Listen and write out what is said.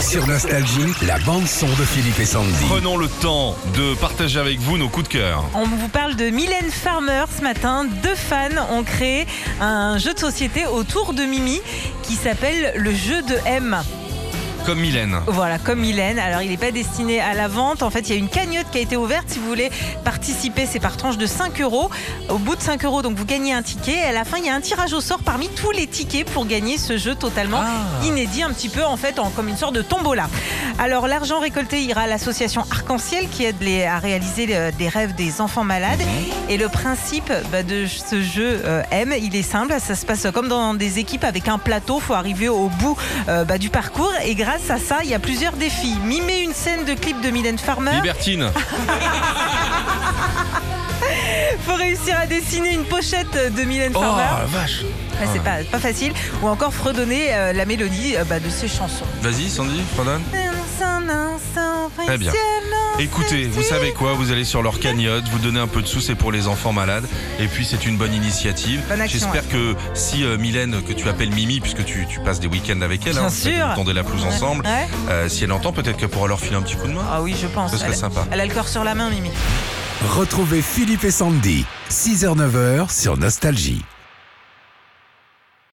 Sur Nostalgie, la bande-son de Philippe et Sandy. Prenons le temps de partager avec vous nos coups de cœur. On vous parle de Mylène Farmer ce matin. Deux fans ont créé un jeu de société autour de Mimi qui s'appelle le jeu de M. Comme Mylène. Voilà, comme Mylène. Alors, il n'est pas destiné à la vente. En fait, il y a une cagnotte qui a été ouverte. Si vous voulez participer, c'est par tranche de 5 euros. Au bout de 5 euros, donc vous gagnez un ticket. Et à la fin, il y a un tirage au sort parmi tous les tickets pour gagner ce jeu totalement Ah. inédit, un petit peu en fait, en- comme une sorte de tombola. Alors, l'argent récolté ira à l'association Arc-en-Ciel qui aide les- à réaliser euh, des rêves des enfants malades. Et le principe bah, de ce jeu euh, M, il est simple. Ça se passe comme dans des équipes avec un plateau. Il faut arriver au bout euh, bah, du parcours. Et grâce à ça, il y a plusieurs défis. Mimer une scène de clip de Mylène Farmer. Libertine. faut réussir à dessiner une pochette de Mylène Oh Farmer. la vache. C'est pas, pas facile. Ou encore fredonner euh, la mélodie euh, bah, de ses chansons. Vas-y Sandy, redonne. Très bien. Écoutez, vous savez quoi Vous allez sur leur cagnotte, vous donnez un peu de sous, c'est pour les enfants malades. Et puis c'est une bonne initiative. J'espère que si euh, Mylène, que tu appelles Mimi, puisque tu, tu passes des week-ends avec elle, Bien hein, vous faites- sûr. vous tendez la pelouse ensemble, Ouais. euh, si elle entend, peut-être qu'elle pourra leur filer un petit coup de main. Ah oui, je pense. Ce serait elle, sympa. elle a le corps sur la main, Mimi. Retrouvez Philippe et Sandy, 6h-9h sur Nostalgie.